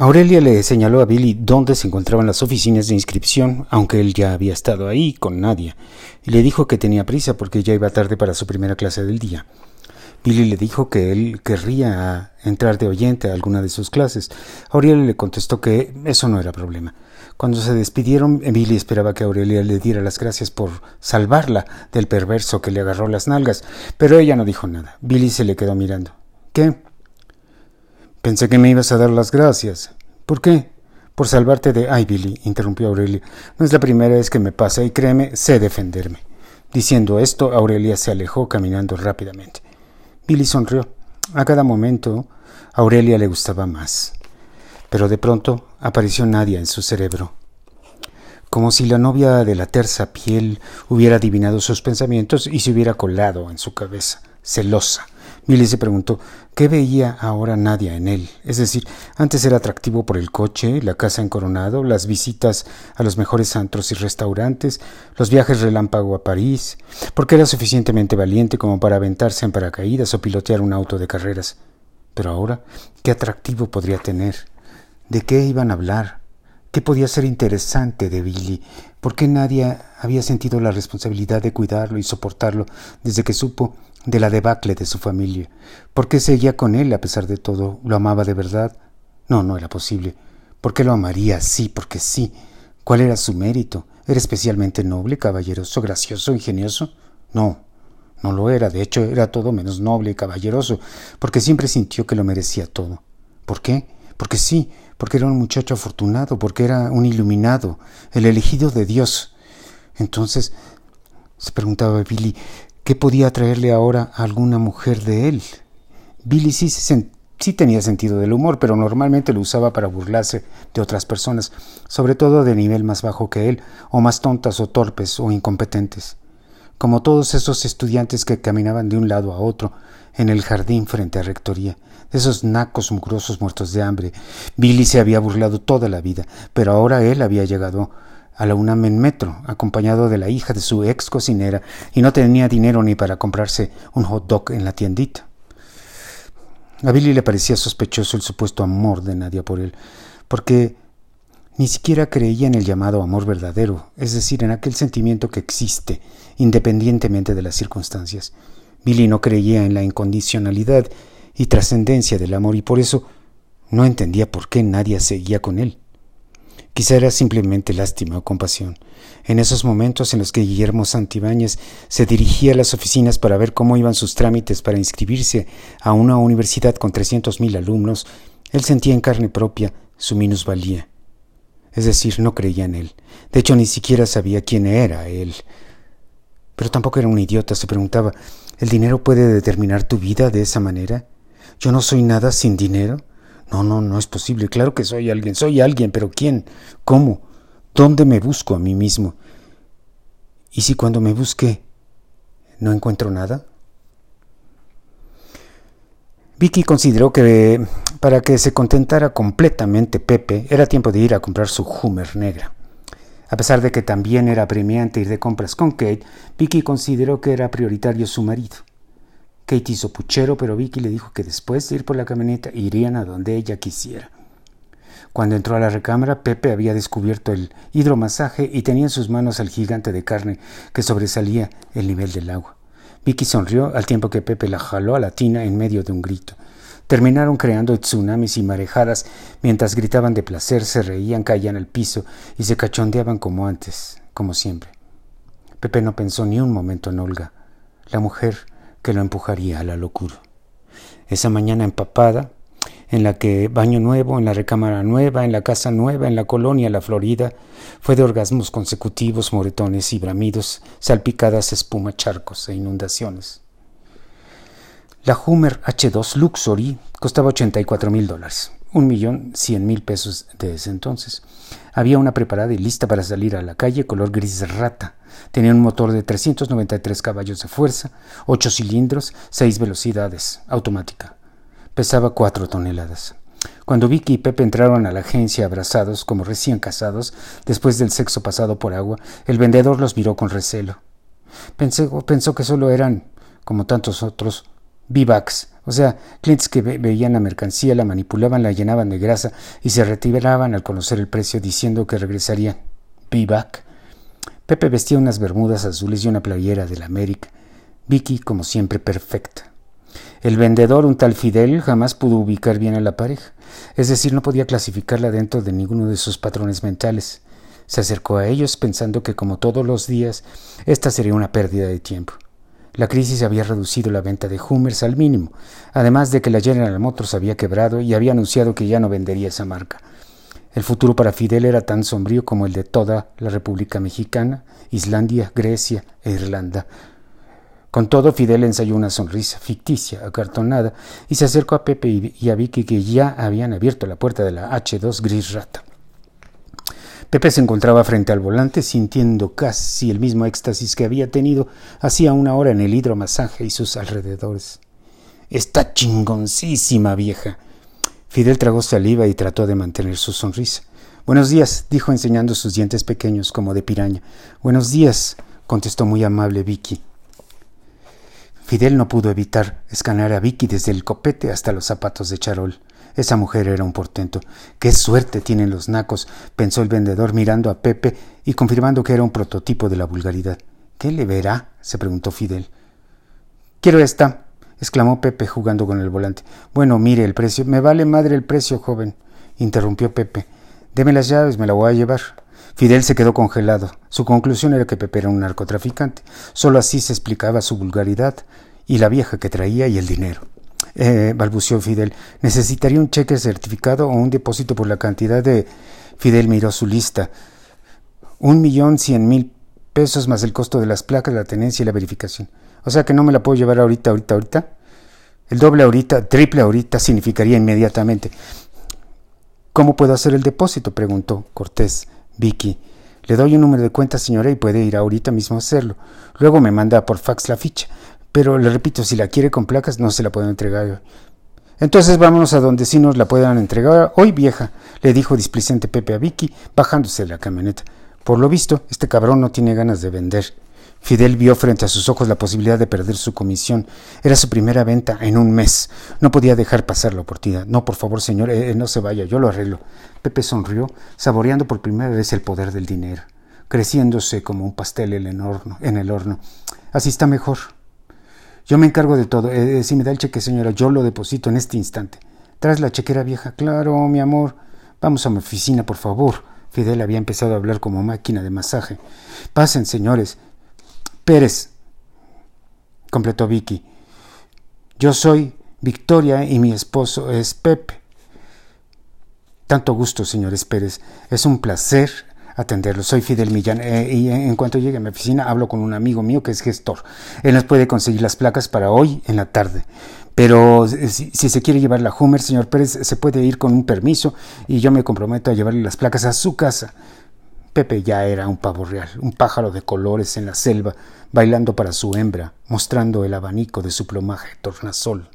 Aurelia le señaló a Billy dónde se encontraban las oficinas de inscripción, aunque él ya había estado ahí con Nadia, y le dijo que tenía prisa porque ya iba tarde para su primera clase del día. Billy le dijo que él querría entrar de oyente a alguna de sus clases. Aurelia le contestó que eso no era problema. Cuando se despidieron, Billy esperaba que Aurelia le diera las gracias por salvarla del perverso que le agarró las nalgas, pero ella no dijo nada. Billy se le quedó mirando. ¿Qué? Pensé que me ibas a dar las gracias. ¿Por qué? Por salvarte de... Ay, Billy, interrumpió Aurelia. No es la primera vez que me pasa y créeme, sé defenderme. Diciendo esto, Aurelia se alejó caminando rápidamente. Billy sonrió. A cada momento, Aurelia le gustaba más. Pero de pronto apareció Nadia en su cerebro. Como si la novia de la terza piel hubiera adivinado sus pensamientos y se hubiera colado en su cabeza, celosa, Billy se preguntó qué veía ahora Nadia en él. Es decir, antes era atractivo por el coche, la casa en Coronado, las visitas a los mejores antros y restaurantes, los viajes relámpago a París, porque era suficientemente valiente como para aventarse en paracaídas o pilotear un auto de carreras. Pero ahora, ¿qué atractivo podría tener? ¿De qué iban a hablar? ¿Qué podía ser interesante de Billy? ¿Por qué nadie había sentido la responsabilidad de cuidarlo y soportarlo desde que supo de la debacle de su familia. ¿Por qué seguía con él a pesar de todo? ¿Lo amaba de verdad? No, no era posible. ¿Por qué lo amaría? Sí, porque sí. ¿Cuál era su mérito? ¿Era especialmente noble, caballeroso, gracioso, ingenioso? No, no lo era. De hecho, era todo menos noble y caballeroso, porque siempre sintió que lo merecía todo. ¿Por qué? Porque sí, porque era un muchacho afortunado, porque era un iluminado, el elegido de Dios. Entonces, se preguntaba Billy, ¿Qué podía atraerle ahora a alguna mujer de él? Billy sí, sí tenía sentido del humor, pero normalmente lo usaba para burlarse de otras personas, sobre todo de nivel más bajo que él, o más tontas o torpes o incompetentes. Como todos esos estudiantes que caminaban de un lado a otro en el jardín frente a Rectoría, esos nacos mugrosos muertos de hambre. Billy se había burlado toda la vida, pero ahora él había llegado a la UNAM en metro, acompañado de la hija de su ex cocinera, y no tenía dinero ni para comprarse un hot dog en la tiendita. A Billy le parecía sospechoso el supuesto amor de Nadia por él, porque ni siquiera creía en el llamado amor verdadero, es decir, en aquel sentimiento que existe, independientemente de las circunstancias. Billy no creía en la incondicionalidad y trascendencia del amor y por eso no entendía por qué Nadia seguía con él. Quizá era simplemente lástima o compasión. En esos momentos en los que Guillermo Santibáñez se dirigía a las oficinas para ver cómo iban sus trámites para inscribirse a una universidad con trescientos mil alumnos, él sentía en carne propia su minusvalía. Es decir, no creía en él. De hecho, ni siquiera sabía quién era él. Pero tampoco era un idiota. Se preguntaba, ¿el dinero puede determinar tu vida de esa manera? ¿Yo no soy nada sin dinero? No, no, no es posible. Claro que soy alguien, soy alguien, pero ¿quién? ¿Cómo? ¿Dónde me busco a mí mismo? ¿Y si cuando me busque no encuentro nada? Vicky consideró que para que se contentara completamente Pepe era tiempo de ir a comprar su Hummer negra. A pesar de que también era premiante ir de compras con Kate, Vicky consideró que era prioritario su marido. Kate hizo puchero, pero Vicky le dijo que después de ir por la camioneta irían a donde ella quisiera. Cuando entró a la recámara, Pepe había descubierto el hidromasaje y tenía en sus manos al gigante de carne que sobresalía el nivel del agua. Vicky sonrió al tiempo que Pepe la jaló a la tina en medio de un grito. Terminaron creando tsunamis y marejadas mientras gritaban de placer, se reían, caían al piso y se cachondeaban como antes, como siempre. Pepe no pensó ni un momento en Olga. La mujer que lo empujaría a la locura. Esa mañana empapada, en la que baño nuevo, en la recámara nueva, en la casa nueva, en la colonia La Florida, fue de orgasmos consecutivos, moretones y bramidos, salpicadas espuma, charcos e inundaciones. La Hummer H2 Luxury costaba 84 mil dólares, un millón cien mil pesos de ese entonces. Había una preparada y lista para salir a la calle, color gris rata. Tenía un motor de 393 caballos de fuerza, 8 cilindros, 6 velocidades, automática. Pesaba 4 toneladas. Cuando Vicky y Pepe entraron a la agencia abrazados como recién casados, después del sexo pasado por agua, el vendedor los miró con recelo. pensó que solo eran, como tantos otros, Bivacs, o sea, clientes que veían la mercancía, la manipulaban, la llenaban de grasa y se retiraban al conocer el precio diciendo que regresarían. Bivac. Pepe vestía unas bermudas azules y una playera de la América. Vicky, como siempre, perfecta. El vendedor, un tal Fidel, jamás pudo ubicar bien a la pareja, es decir, no podía clasificarla dentro de ninguno de sus patrones mentales. Se acercó a ellos pensando que, como todos los días, esta sería una pérdida de tiempo. La crisis había reducido la venta de Hummers al mínimo, además de que la General Motors había quebrado y había anunciado que ya no vendería esa marca. El futuro para Fidel era tan sombrío como el de toda la República Mexicana, Islandia, Grecia e Irlanda. Con todo, Fidel ensayó una sonrisa ficticia, acartonada, y se acercó a Pepe y a Vicky que ya habían abierto la puerta de la H2 Gris Rata. Pepe se encontraba frente al volante sintiendo casi el mismo éxtasis que había tenido hacía una hora en el hidromasaje y sus alrededores. Está chingoncísima, vieja. Fidel tragó saliva y trató de mantener su sonrisa. Buenos días, dijo enseñando sus dientes pequeños como de piraña. Buenos días, contestó muy amable Vicky. Fidel no pudo evitar escanear a Vicky desde el copete hasta los zapatos de charol. Esa mujer era un portento. Qué suerte tienen los nacos, pensó el vendedor mirando a Pepe y confirmando que era un prototipo de la vulgaridad. ¿Qué le verá? se preguntó Fidel. Quiero esta, exclamó Pepe jugando con el volante. Bueno, mire el precio. Me vale madre el precio, joven, interrumpió Pepe. Deme las llaves, me la voy a llevar. Fidel se quedó congelado. Su conclusión era que Pepe era un narcotraficante. Solo así se explicaba su vulgaridad y la vieja que traía y el dinero eh, balbuceó Fidel. Necesitaría un cheque certificado o un depósito por la cantidad de... Fidel miró su lista. Un millón cien mil pesos más el costo de las placas, la tenencia y la verificación. O sea que no me la puedo llevar ahorita, ahorita, ahorita. El doble ahorita, triple ahorita significaría inmediatamente. ¿Cómo puedo hacer el depósito? preguntó Cortés. Vicky. Le doy un número de cuenta, señora, y puede ir ahorita mismo a hacerlo. Luego me manda por fax la ficha. Pero le repito, si la quiere con placas, no se la pueden entregar hoy. Entonces vámonos a donde sí nos la puedan entregar hoy, vieja, le dijo displicente Pepe a Vicky, bajándose de la camioneta. Por lo visto, este cabrón no tiene ganas de vender. Fidel vio frente a sus ojos la posibilidad de perder su comisión. Era su primera venta en un mes. No podía dejar pasar la oportunidad. No, por favor, señor, eh, no se vaya, yo lo arreglo. Pepe sonrió, saboreando por primera vez el poder del dinero, creciéndose como un pastel en el horno. En el horno. Así está mejor. Yo me encargo de todo. Eh, eh, si me da el cheque, señora, yo lo deposito en este instante. ¿Traes la chequera vieja? Claro, mi amor. Vamos a mi oficina, por favor. Fidel había empezado a hablar como máquina de masaje. Pasen, señores. Pérez, completó Vicky. Yo soy Victoria y mi esposo es Pepe. Tanto gusto, señores Pérez. Es un placer atenderlo. Soy Fidel Millán eh, y en cuanto llegue a mi oficina hablo con un amigo mío que es gestor. Él nos puede conseguir las placas para hoy en la tarde. Pero si, si, se quiere llevar la Hummer, señor Pérez, se puede ir con un permiso y yo me comprometo a llevarle las placas a su casa. Pepe ya era un pavo real, un pájaro de colores en la selva, bailando para su hembra, mostrando el abanico de su plumaje tornasol.